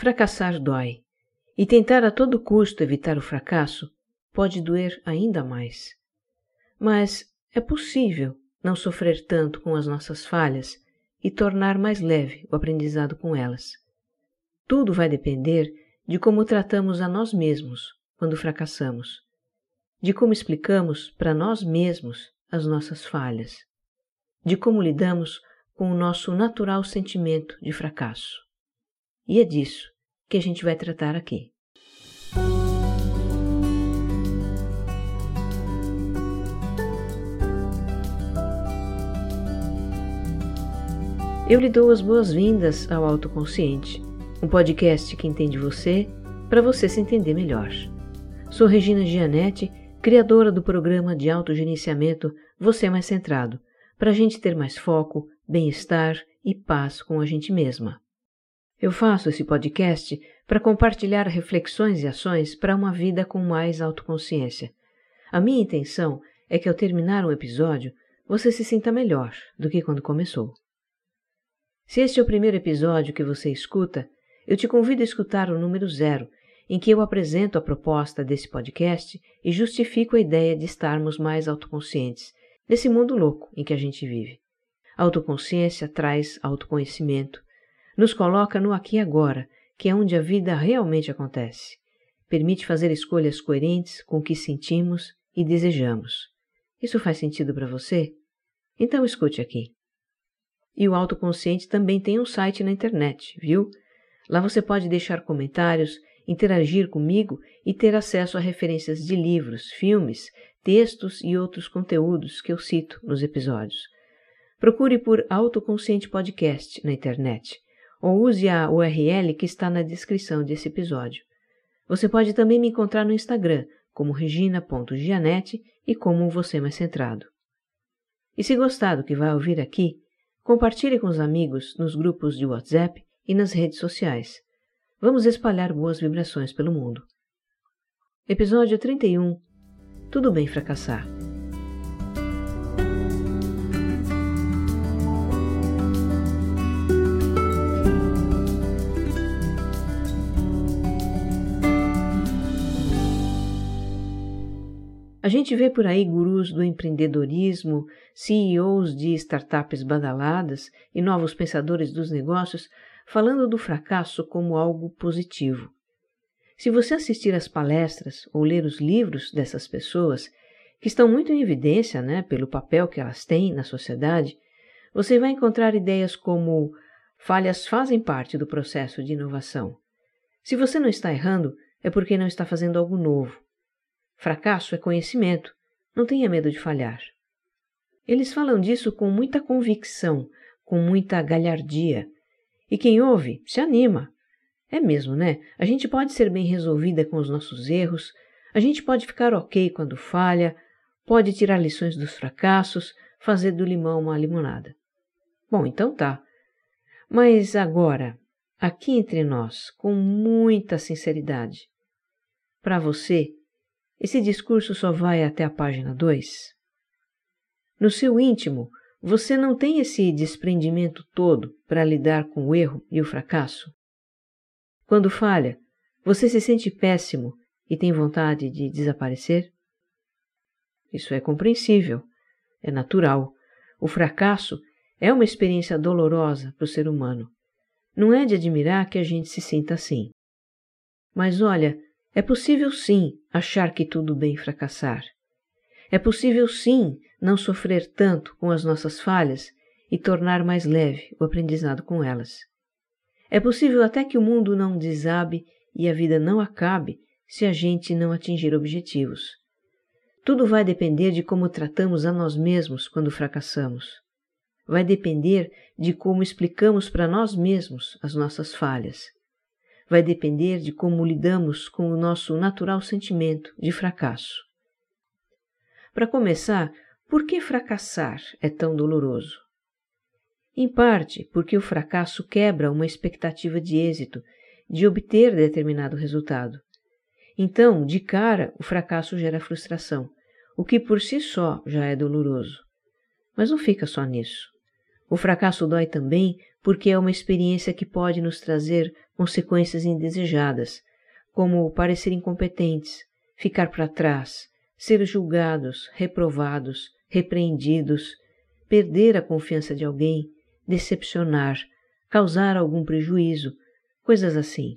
Fracassar dói, e tentar a todo custo evitar o fracasso pode doer ainda mais. Mas é possível não sofrer tanto com as nossas falhas e tornar mais leve o aprendizado com elas. Tudo vai depender de como tratamos a nós mesmos quando fracassamos, de como explicamos para nós mesmos as nossas falhas, de como lidamos com o nosso natural sentimento de fracasso. E é disso que a gente vai tratar aqui. Eu lhe dou as boas-vindas ao Autoconsciente, um podcast que entende você para você se entender melhor. Sou Regina Gianetti, criadora do programa de autogerenciamento Você Mais Centrado, para a gente ter mais foco, bem-estar e paz com a gente mesma. Eu faço esse podcast para compartilhar reflexões e ações para uma vida com mais autoconsciência. A minha intenção é que ao terminar um episódio você se sinta melhor do que quando começou. Se este é o primeiro episódio que você escuta, eu te convido a escutar o número zero, em que eu apresento a proposta desse podcast e justifico a ideia de estarmos mais autoconscientes nesse mundo louco em que a gente vive. Autoconsciência traz autoconhecimento, nos coloca no aqui e agora, que é onde a vida realmente acontece. Permite fazer escolhas coerentes com o que sentimos e desejamos. Isso faz sentido para você? Então escute aqui. E o autoconsciente também tem um site na internet, viu? Lá você pode deixar comentários, interagir comigo e ter acesso a referências de livros, filmes, textos e outros conteúdos que eu cito nos episódios. Procure por Autoconsciente Podcast na internet ou use a URL que está na descrição desse episódio. Você pode também me encontrar no Instagram como regina.gianete e como você mais centrado. E se gostar do que vai ouvir aqui, compartilhe com os amigos nos grupos de WhatsApp e nas redes sociais. Vamos espalhar boas vibrações pelo mundo. Episódio 31 Tudo bem fracassar. A gente vê por aí gurus do empreendedorismo, CEOs de startups badaladas e novos pensadores dos negócios falando do fracasso como algo positivo. Se você assistir às palestras ou ler os livros dessas pessoas, que estão muito em evidência né, pelo papel que elas têm na sociedade, você vai encontrar ideias como falhas fazem parte do processo de inovação. Se você não está errando, é porque não está fazendo algo novo. Fracasso é conhecimento. Não tenha medo de falhar. Eles falam disso com muita convicção, com muita galhardia. E quem ouve se anima. É mesmo, né? A gente pode ser bem resolvida com os nossos erros, a gente pode ficar ok quando falha, pode tirar lições dos fracassos, fazer do limão uma limonada. Bom, então tá. Mas agora, aqui entre nós, com muita sinceridade, para você, esse discurso só vai até a página 2? No seu íntimo, você não tem esse desprendimento todo para lidar com o erro e o fracasso? Quando falha, você se sente péssimo e tem vontade de desaparecer? Isso é compreensível, é natural. O fracasso é uma experiência dolorosa para o ser humano. Não é de admirar que a gente se sinta assim. Mas olha, é possível sim achar que tudo bem fracassar. É possível sim não sofrer tanto com as nossas falhas e tornar mais leve o aprendizado com elas. É possível até que o mundo não desabe e a vida não acabe se a gente não atingir objetivos. Tudo vai depender de como tratamos a nós mesmos quando fracassamos. Vai depender de como explicamos para nós mesmos as nossas falhas vai depender de como lidamos com o nosso natural sentimento de fracasso. Para começar, por que fracassar é tão doloroso? Em parte porque o fracasso quebra uma expectativa de êxito, de obter determinado resultado. Então, de cara, o fracasso gera frustração, o que por si só já é doloroso. Mas não fica só nisso. O fracasso dói também porque é uma experiência que pode nos trazer consequências indesejadas, como parecer incompetentes, ficar para trás, ser julgados, reprovados, repreendidos, perder a confiança de alguém, decepcionar, causar algum prejuízo, coisas assim.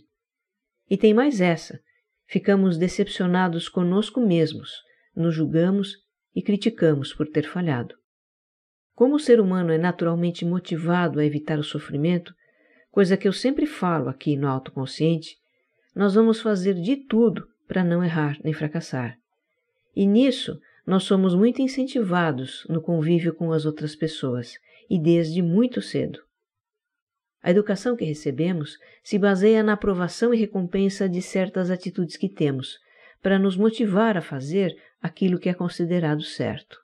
E tem mais essa: ficamos decepcionados conosco mesmos, nos julgamos e criticamos por ter falhado. Como o ser humano é naturalmente motivado a evitar o sofrimento, coisa que eu sempre falo aqui no autoconsciente, nós vamos fazer de tudo para não errar nem fracassar. E nisso, nós somos muito incentivados no convívio com as outras pessoas, e desde muito cedo. A educação que recebemos se baseia na aprovação e recompensa de certas atitudes que temos, para nos motivar a fazer aquilo que é considerado certo.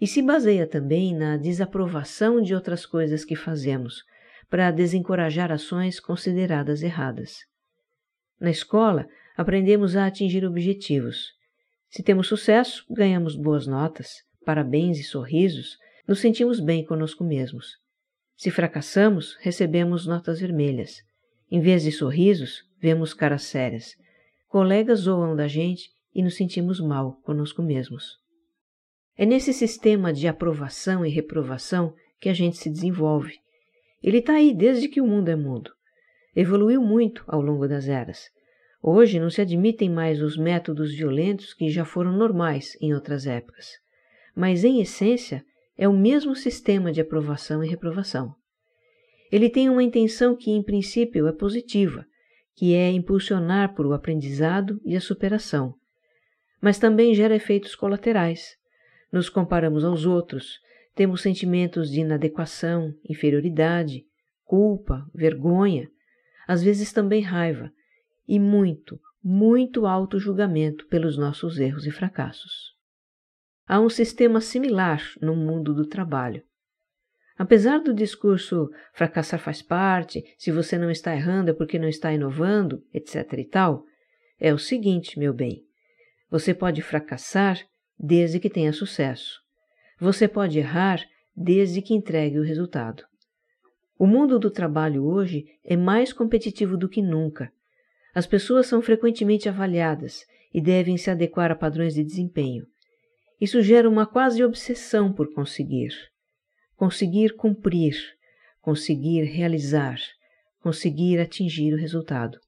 E se baseia também na desaprovação de outras coisas que fazemos, para desencorajar ações consideradas erradas. Na escola, aprendemos a atingir objetivos. Se temos sucesso, ganhamos boas notas, parabéns e sorrisos, nos sentimos bem conosco mesmos. Se fracassamos, recebemos notas vermelhas. Em vez de sorrisos, vemos caras sérias. Colegas zoam da gente e nos sentimos mal conosco mesmos. É nesse sistema de aprovação e reprovação que a gente se desenvolve. Ele está aí desde que o mundo é mundo. Evoluiu muito ao longo das eras. Hoje não se admitem mais os métodos violentos que já foram normais em outras épocas. Mas, em essência, é o mesmo sistema de aprovação e reprovação. Ele tem uma intenção que, em princípio, é positiva, que é impulsionar por o aprendizado e a superação, mas também gera efeitos colaterais. Nos comparamos aos outros, temos sentimentos de inadequação, inferioridade, culpa, vergonha, às vezes também raiva, e muito, muito auto-julgamento pelos nossos erros e fracassos. Há um sistema similar no mundo do trabalho. Apesar do discurso fracassar faz parte, se você não está errando é porque não está inovando, etc e tal, é o seguinte, meu bem: você pode fracassar desde que tenha sucesso. Você pode errar desde que entregue o resultado. O mundo do trabalho hoje é mais competitivo do que nunca. As pessoas são frequentemente avaliadas e devem se adequar a padrões de desempenho. Isso gera uma quase obsessão por conseguir. Conseguir cumprir, conseguir realizar, conseguir atingir o resultado.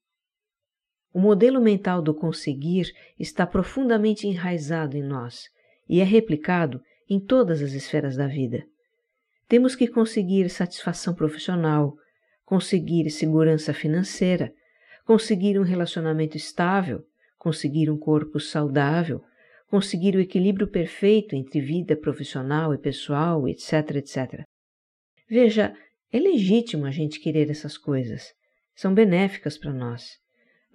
O modelo mental do conseguir está profundamente enraizado em nós e é replicado em todas as esferas da vida. Temos que conseguir satisfação profissional, conseguir segurança financeira, conseguir um relacionamento estável, conseguir um corpo saudável, conseguir o equilíbrio perfeito entre vida profissional e pessoal, etc, etc. Veja, é legítimo a gente querer essas coisas. São benéficas para nós.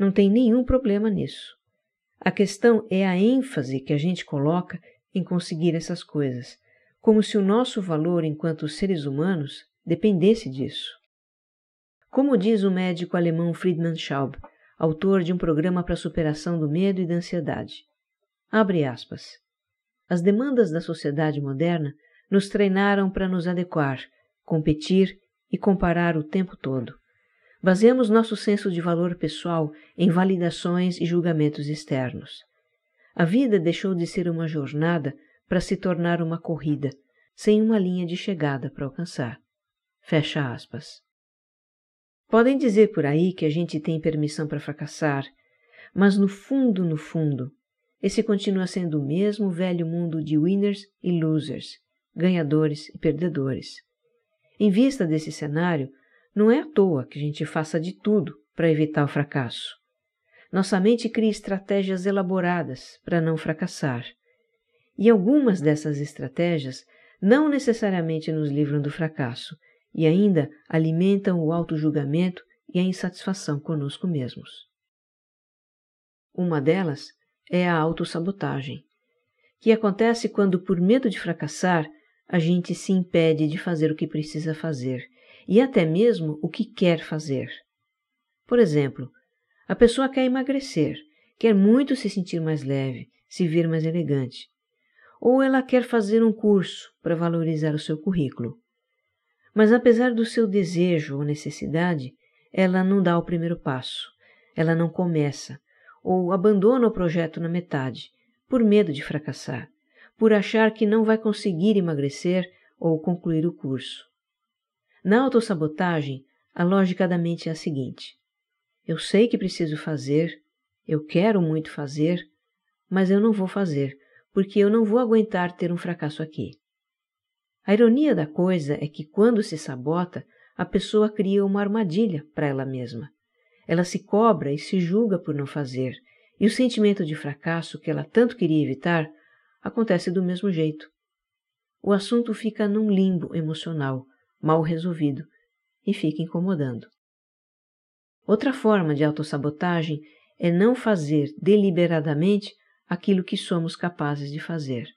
Não tem nenhum problema nisso. A questão é a ênfase que a gente coloca em conseguir essas coisas, como se o nosso valor enquanto seres humanos dependesse disso. Como diz o médico alemão Friedman Schaub, autor de um programa para a superação do medo e da ansiedade, Abre aspas. As demandas da sociedade moderna nos treinaram para nos adequar, competir e comparar o tempo todo. Baseamos nosso senso de valor pessoal em validações e julgamentos externos. A vida deixou de ser uma jornada para se tornar uma corrida, sem uma linha de chegada para alcançar. Fecha aspas. Podem dizer por aí que a gente tem permissão para fracassar, mas no fundo, no fundo, esse continua sendo o mesmo velho mundo de winners e losers, ganhadores e perdedores. Em vista desse cenário, não é à toa que a gente faça de tudo para evitar o fracasso. Nossa mente cria estratégias elaboradas para não fracassar. E algumas dessas estratégias não necessariamente nos livram do fracasso e ainda alimentam o auto-julgamento e a insatisfação conosco mesmos. Uma delas é a autossabotagem, que acontece quando, por medo de fracassar, a gente se impede de fazer o que precisa fazer e até mesmo o que quer fazer. Por exemplo, a pessoa quer emagrecer, quer muito se sentir mais leve, se ver mais elegante, ou ela quer fazer um curso para valorizar o seu currículo. Mas apesar do seu desejo ou necessidade, ela não dá o primeiro passo, ela não começa, ou abandona o projeto na metade, por medo de fracassar, por achar que não vai conseguir emagrecer ou concluir o curso. Na autossabotagem, a lógica da mente é a seguinte: eu sei que preciso fazer, eu quero muito fazer, mas eu não vou fazer, porque eu não vou aguentar ter um fracasso aqui. A ironia da coisa é que quando se sabota, a pessoa cria uma armadilha para ela mesma. Ela se cobra e se julga por não fazer, e o sentimento de fracasso que ela tanto queria evitar acontece do mesmo jeito. O assunto fica num limbo emocional, mal resolvido, e fica incomodando. Outra forma de autossabotagem é não fazer deliberadamente aquilo que somos capazes de fazer.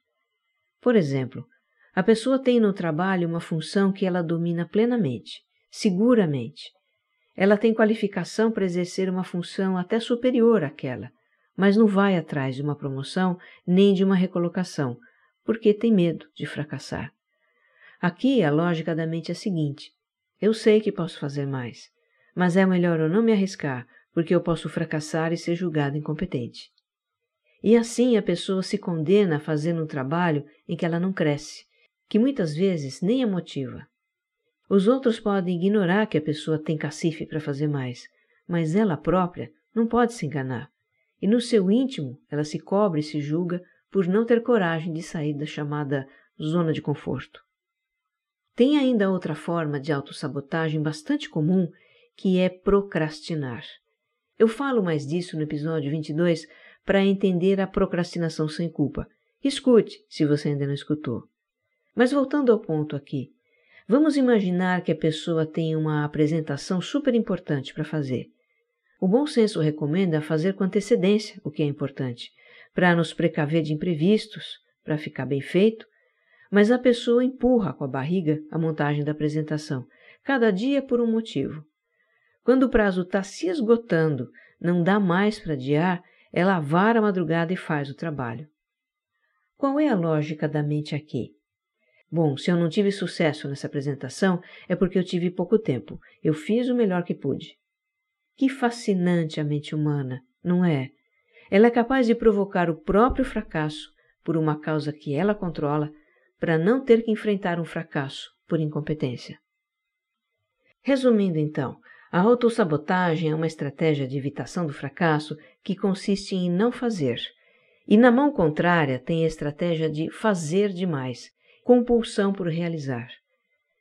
Por exemplo, a pessoa tem no trabalho uma função que ela domina plenamente, seguramente. Ela tem qualificação para exercer uma função até superior àquela, mas não vai atrás de uma promoção nem de uma recolocação, porque tem medo de fracassar. Aqui a lógica da mente é a seguinte: eu sei que posso fazer mais, mas é melhor eu não me arriscar, porque eu posso fracassar e ser julgado incompetente. E assim a pessoa se condena a fazer um trabalho em que ela não cresce, que muitas vezes nem é motiva. Os outros podem ignorar que a pessoa tem cacife para fazer mais, mas ela própria não pode se enganar. E no seu íntimo ela se cobre e se julga por não ter coragem de sair da chamada zona de conforto. Tem ainda outra forma de autossabotagem bastante comum, que é procrastinar. Eu falo mais disso no episódio 22 para entender a procrastinação sem culpa. Escute, se você ainda não escutou. Mas voltando ao ponto aqui, vamos imaginar que a pessoa tem uma apresentação super importante para fazer. O bom senso recomenda fazer com antecedência o que é importante, para nos precaver de imprevistos, para ficar bem feito, mas a pessoa empurra com a barriga a montagem da apresentação, cada dia por um motivo. Quando o prazo está se esgotando, não dá mais para adiar, ela vara a madrugada e faz o trabalho. Qual é a lógica da mente aqui? Bom, se eu não tive sucesso nessa apresentação, é porque eu tive pouco tempo. Eu fiz o melhor que pude. Que fascinante a mente humana, não é? Ela é capaz de provocar o próprio fracasso por uma causa que ela controla, para não ter que enfrentar um fracasso por incompetência. Resumindo então, a autossabotagem é uma estratégia de evitação do fracasso que consiste em não fazer. E na mão contrária tem a estratégia de fazer demais, compulsão por realizar.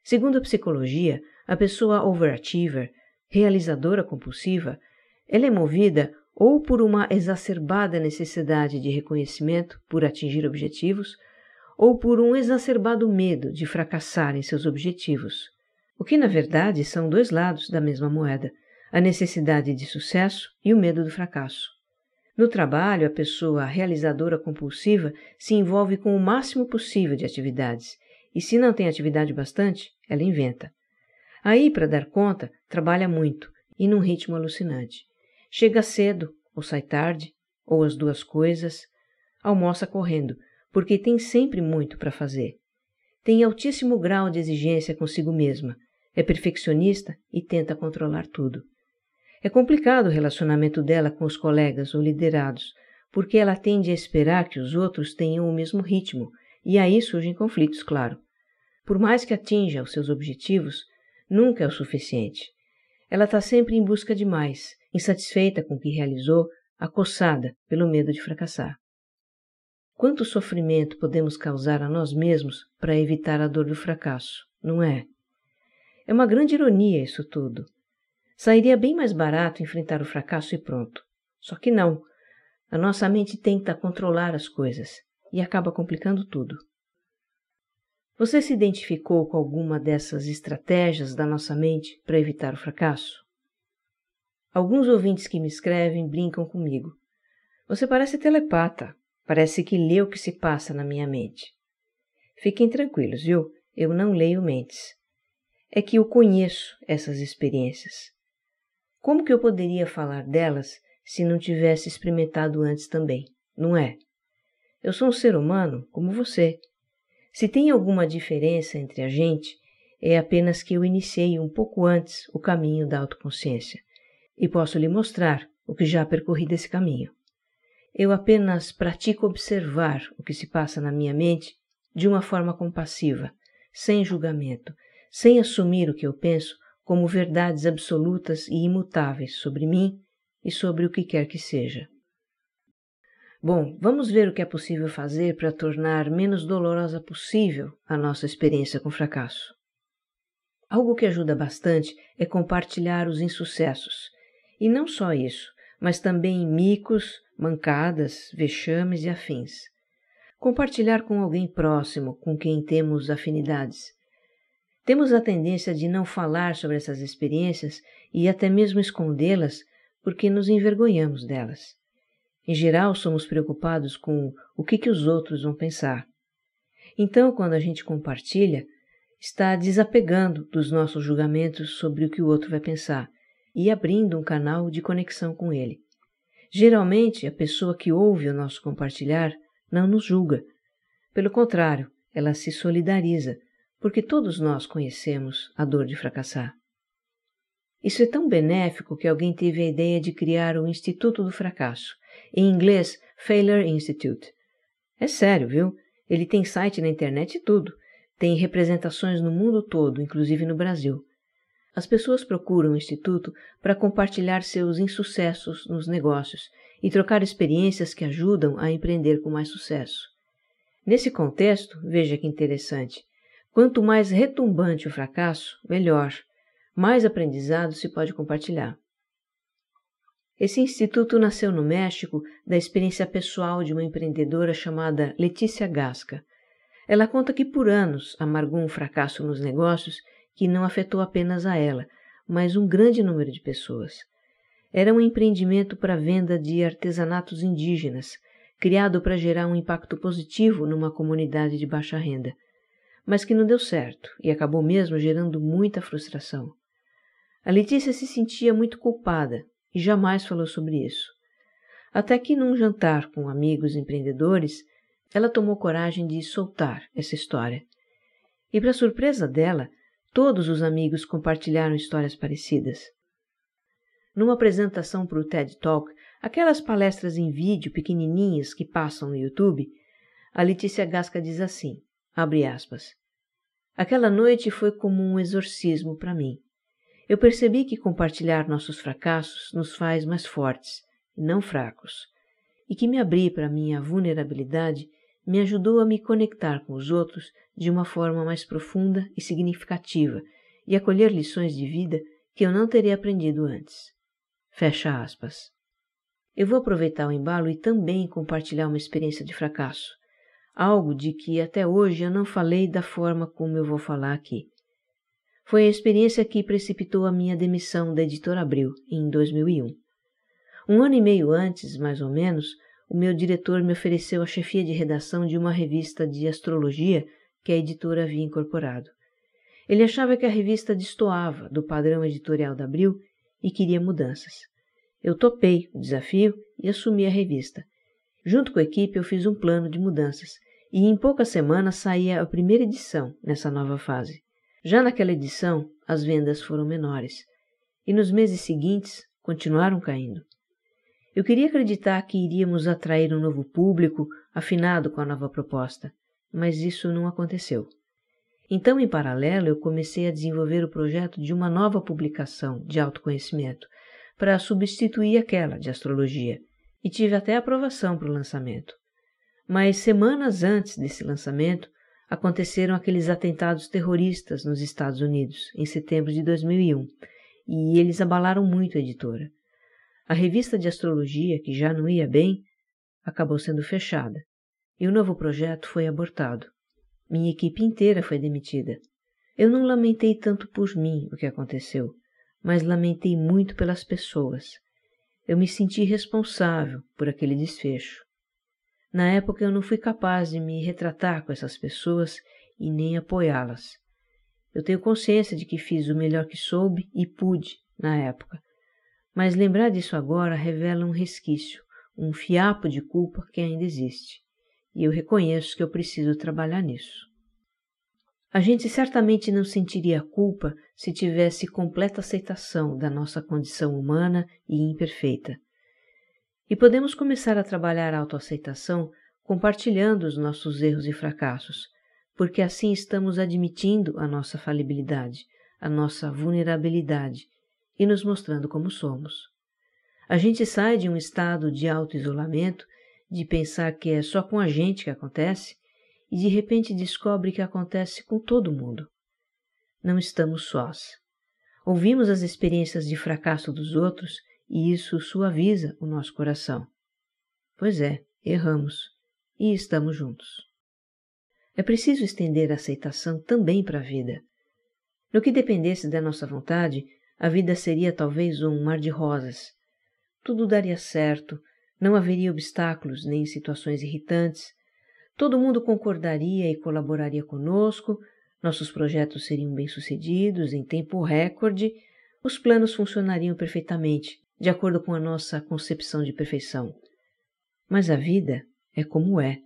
Segundo a psicologia, a pessoa overachiever, realizadora compulsiva, ela é movida ou por uma exacerbada necessidade de reconhecimento por atingir objetivos, ou por um exacerbado medo de fracassar em seus objetivos, o que na verdade são dois lados da mesma moeda, a necessidade de sucesso e o medo do fracasso. No trabalho, a pessoa realizadora compulsiva se envolve com o máximo possível de atividades, e se não tem atividade bastante, ela inventa. Aí, para dar conta, trabalha muito e num ritmo alucinante. Chega cedo, ou sai tarde, ou as duas coisas, almoça correndo, porque tem sempre muito para fazer. Tem altíssimo grau de exigência consigo mesma, é perfeccionista e tenta controlar tudo. É complicado o relacionamento dela com os colegas ou liderados, porque ela tende a esperar que os outros tenham o mesmo ritmo, e aí surgem conflitos, claro. Por mais que atinja os seus objetivos, nunca é o suficiente. Ela está sempre em busca de mais, insatisfeita com o que realizou, acossada pelo medo de fracassar. Quanto sofrimento podemos causar a nós mesmos para evitar a dor do fracasso, não é? É uma grande ironia isso tudo. Sairia bem mais barato enfrentar o fracasso e pronto. Só que não. A nossa mente tenta controlar as coisas e acaba complicando tudo. Você se identificou com alguma dessas estratégias da nossa mente para evitar o fracasso? Alguns ouvintes que me escrevem brincam comigo. Você parece telepata, Parece que lê o que se passa na minha mente. Fiquem tranquilos, viu? Eu não leio mentes. É que eu conheço essas experiências. Como que eu poderia falar delas se não tivesse experimentado antes também? Não é? Eu sou um ser humano como você. Se tem alguma diferença entre a gente, É apenas que eu iniciei um pouco antes o caminho da autoconsciência e posso lhe mostrar o que já percorri desse caminho. Eu apenas pratico observar o que se passa na minha mente de uma forma compassiva, sem julgamento, sem assumir o que eu penso como verdades absolutas e imutáveis sobre mim e sobre o que quer que seja. Bom, vamos ver o que é possível fazer para tornar menos dolorosa possível a nossa experiência com fracasso. Algo que ajuda bastante é compartilhar os insucessos. E não só isso, mas também micos, mancadas, vexames e afins. Compartilhar com alguém próximo com quem temos afinidades. Temos a tendência de não falar sobre essas experiências e até mesmo escondê-las porque nos envergonhamos delas. Em geral, somos preocupados com o que, que os outros vão pensar. Então, quando a gente compartilha, está desapegando dos nossos julgamentos sobre o que o outro vai pensar e abrindo um canal de conexão com ele. Geralmente, a pessoa que ouve o nosso compartilhar não nos julga. Pelo contrário, ela se solidariza, porque todos nós conhecemos a dor de fracassar. Isso é tão benéfico que alguém teve a ideia de criar o Instituto do Fracasso, em inglês Failure Institute. É sério, viu? Ele tem site na internet e tudo. Tem representações no mundo todo, inclusive no Brasil. As pessoas procuram o Instituto para compartilhar seus insucessos nos negócios e trocar experiências que ajudam a empreender com mais sucesso. Nesse contexto, veja que interessante: quanto mais retumbante o fracasso, melhor, mais aprendizado se pode compartilhar. Esse instituto nasceu no México da experiência pessoal de uma empreendedora chamada Letícia Gasca. Ela conta que por anos amargou um fracasso nos negócios que não afetou apenas a ela, mas um grande número de pessoas. Era um empreendimento para venda de artesanatos indígenas, criado para gerar um impacto positivo numa comunidade de baixa renda, mas que não deu certo e acabou mesmo gerando muita frustração. A Letícia se sentia muito culpada e jamais falou sobre isso. Até que num jantar com amigos empreendedores, ela tomou coragem de soltar essa história. E, para surpresa dela, todos os amigos compartilharam histórias parecidas. Numa apresentação para o TED Talk, aquelas palestras em vídeo pequenininhas que passam no YouTube, a Letícia Gasca diz assim, abre aspas, Aquela noite foi como um exorcismo para mim. Eu percebi que compartilhar nossos fracassos nos faz mais fortes, não fracos, e que me abrir para minha vulnerabilidade me ajudou a me conectar com os outros de uma forma mais profunda e significativa e a colher lições de vida que eu não teria aprendido antes. Fecha aspas. Eu vou aproveitar o embalo e também compartilhar uma experiência de fracasso, algo de que até hoje eu não falei da forma como eu vou falar aqui. Foi a experiência que precipitou a minha demissão da editora Abril em 2001. Um ano e meio antes, mais ou menos, o meu diretor me ofereceu a chefia de redação de uma revista de astrologia que a editora havia incorporado. Ele achava que a revista destoava do padrão editorial da Abril e queria mudanças. Eu topei o desafio e assumi a revista. Junto com a equipe, eu fiz um plano de mudanças e em poucas semanas saía a primeira edição nessa nova fase. Já naquela edição, as vendas foram menores e nos meses seguintes continuaram caindo. Eu queria acreditar que iríamos atrair um novo público afinado com a nova proposta, mas isso não aconteceu. Então, em paralelo, eu comecei a desenvolver o projeto de uma nova publicação de autoconhecimento para substituir aquela de astrologia e tive até aprovação para o lançamento. Mas semanas antes desse lançamento, aconteceram aqueles atentados terroristas nos Estados Unidos, em setembro de 2001, e eles abalaram muito a editora. A revista de astrologia, que já não ia bem, acabou sendo fechada, e o novo projeto foi abortado. Minha equipe inteira foi demitida. Eu não lamentei tanto por mim o que aconteceu, mas lamentei muito pelas pessoas. Eu me senti responsável por aquele desfecho. Na época eu não fui capaz de me retratar com essas pessoas e nem apoiá-las. Eu tenho consciência de que fiz o melhor que soube e pude na época, mas lembrar disso agora revela um resquício, um fiapo de culpa que ainda existe, e eu reconheço que eu preciso trabalhar nisso. A gente certamente não sentiria culpa se tivesse completa aceitação da nossa condição humana e imperfeita. E podemos começar a trabalhar a autoaceitação compartilhando os nossos erros e fracassos, porque assim estamos admitindo a nossa falibilidade, a nossa vulnerabilidade e nos mostrando como somos. A gente sai de um estado de auto-isolamento, de pensar que é só com a gente que acontece, e de repente descobre que acontece com todo mundo. Não estamos sós. Ouvimos as experiências de fracasso dos outros e isso suaviza o nosso coração. Pois é, erramos e estamos juntos. É preciso estender a aceitação também para a vida. No que dependesse da nossa vontade, a vida seria talvez um mar de rosas. Tudo daria certo, não haveria obstáculos nem situações irritantes, Todo mundo concordaria e colaboraria conosco, nossos projetos seriam bem-sucedidos em tempo recorde, os planos funcionariam perfeitamente, de acordo com a nossa concepção de perfeição. Mas a vida é como é.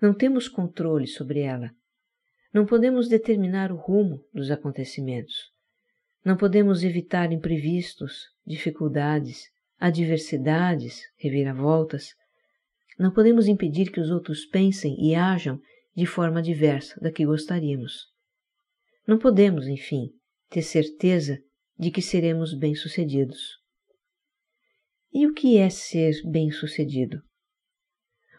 Não temos controle sobre ela. Não podemos determinar o rumo dos acontecimentos. Não podemos evitar imprevistos, dificuldades, adversidades, reviravoltas. Não podemos impedir que os outros pensem e ajam de forma diversa da que gostaríamos. Não podemos, enfim, ter certeza de que seremos bem-sucedidos. E o que é ser bem-sucedido?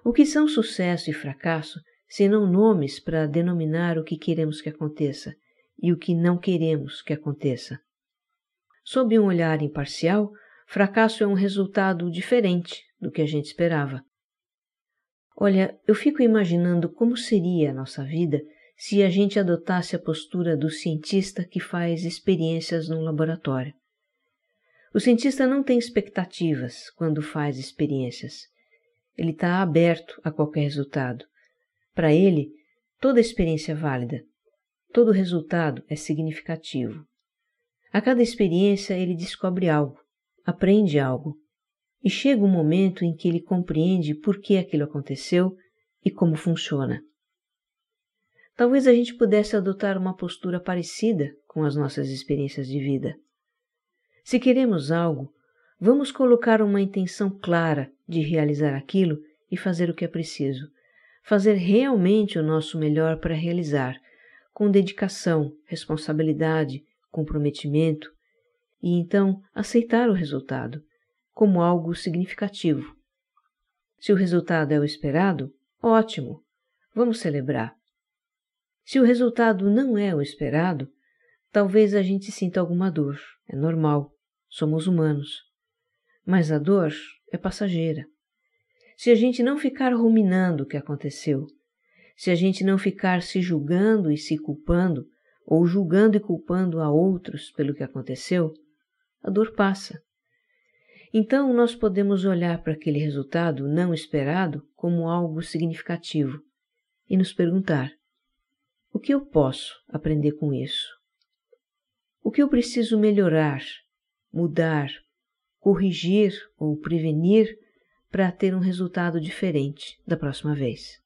O que são sucesso e fracasso senão nomes para denominar o que queremos que aconteça e o que não queremos que aconteça? Sob um olhar imparcial, fracasso é um resultado diferente do que a gente esperava. Olha, eu fico imaginando como seria a nossa vida se a gente adotasse a postura do cientista que faz experiências num laboratório. O cientista não tem expectativas quando faz experiências. Ele está aberto a qualquer resultado. Para ele, toda experiência é válida. Todo resultado é significativo. A cada experiência ele descobre algo, aprende algo, e chega um momento em que ele compreende por que aquilo aconteceu e como funciona. Talvez a gente pudesse adotar uma postura parecida com as nossas experiências de vida. Se queremos algo, vamos colocar uma intenção clara de realizar aquilo e fazer o que é preciso. Fazer realmente o nosso melhor para realizar, com dedicação, responsabilidade, comprometimento, e então aceitar o resultado como algo significativo. Se o resultado é o esperado, ótimo, vamos celebrar. Se o resultado não é o esperado, talvez a gente sinta alguma dor, é normal, somos humanos. Mas a dor é passageira. Se a gente não ficar ruminando o que aconteceu, se a gente não ficar se julgando e se culpando, ou julgando e culpando a outros pelo que aconteceu, a dor passa então, nós podemos olhar para aquele resultado não esperado como algo significativo e nos perguntar: o que eu posso aprender com isso? O que eu preciso melhorar, mudar, corrigir ou prevenir para ter um resultado diferente da próxima vez?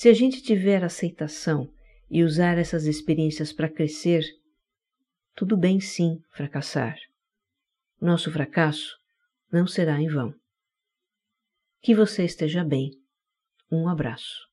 Se a gente tiver aceitação e usar essas experiências para crescer, tudo bem sim fracassar nosso fracasso não será em vão. Que você esteja bem. Um abraço.